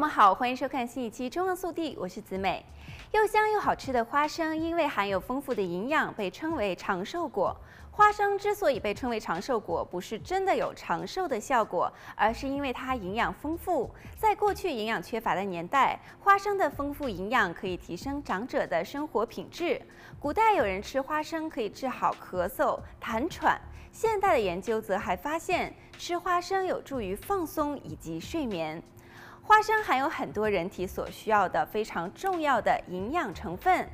们好，欢迎收看新一期《中央速递》，我是子美。又香又好吃的花生，因为含有丰富的营养，被称为长寿果。花生之所以被称为长寿果，不是真的有长寿的效果，而是因为它营养丰富。在过去营养缺乏的年代，花生的丰富营养可以提升长者的生活品质。古代有人吃花生可以治好咳嗽、痰喘。现代的研究则还发现，吃花生有助于放松以及睡眠。花生含有很多人体所需要的非常重要的营养成分，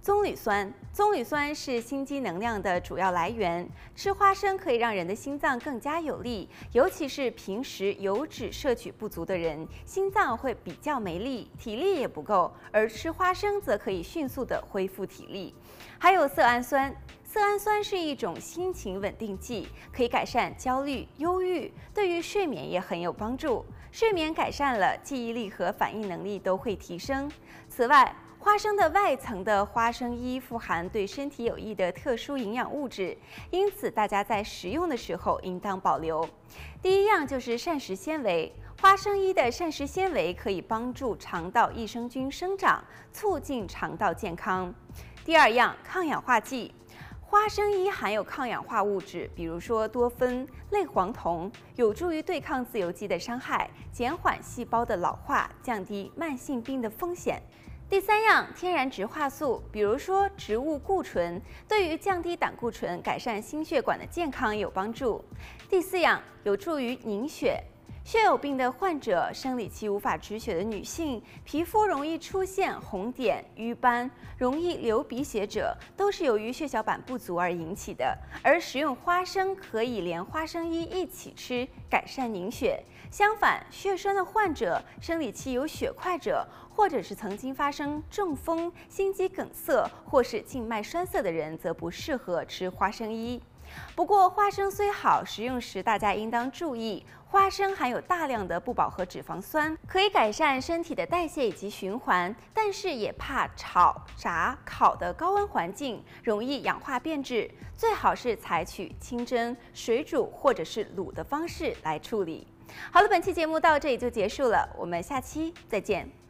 棕榈酸。棕榈酸是心肌能量的主要来源。吃花生可以让人的心脏更加有力，尤其是平时油脂摄取不足的人，心脏会比较没力，体力也不够。而吃花生则可以迅速的恢复体力。还有色氨酸。色氨酸是一种心情稳定剂，可以改善焦虑、忧郁，对于睡眠也很有帮助。睡眠改善了，记忆力和反应能力都会提升。此外，花生的外层的花生衣富含对身体有益的特殊营养物质，因此大家在食用的时候应当保留。第一样就是膳食纤维，花生衣的膳食纤维可以帮助肠道益生菌生长，促进肠道健康。第二样，抗氧化剂。花生衣含有抗氧化物质，比如说多酚、类黄酮，有助于对抗自由基的伤害，减缓细胞的老化，降低慢性病的风险。第三样，天然植化素，比如说植物固醇，对于降低胆固醇、改善心血管的健康有帮助。第四样，有助于凝血。血友病的患者，生理期无法止血的女性，皮肤容易出现红点、瘀斑，容易流鼻血者，都是由于血小板不足而引起的。而食用花生可以连花生衣一起吃，改善凝血。相反，血栓的患者、生理期有血块者，或者是曾经发生中风、心肌梗塞或是静脉栓塞的人，则不适合吃花生衣。不过，花生虽好，食用时大家应当注意，花生含有大量的不饱和脂肪酸，可以改善身体的代谢以及循环，但是也怕炒、炸、烤的高温环境容易氧化变质，最好是采取清蒸、水煮或者是卤的方式来处理。好了，本期节目到这里就结束了，我们下期再见。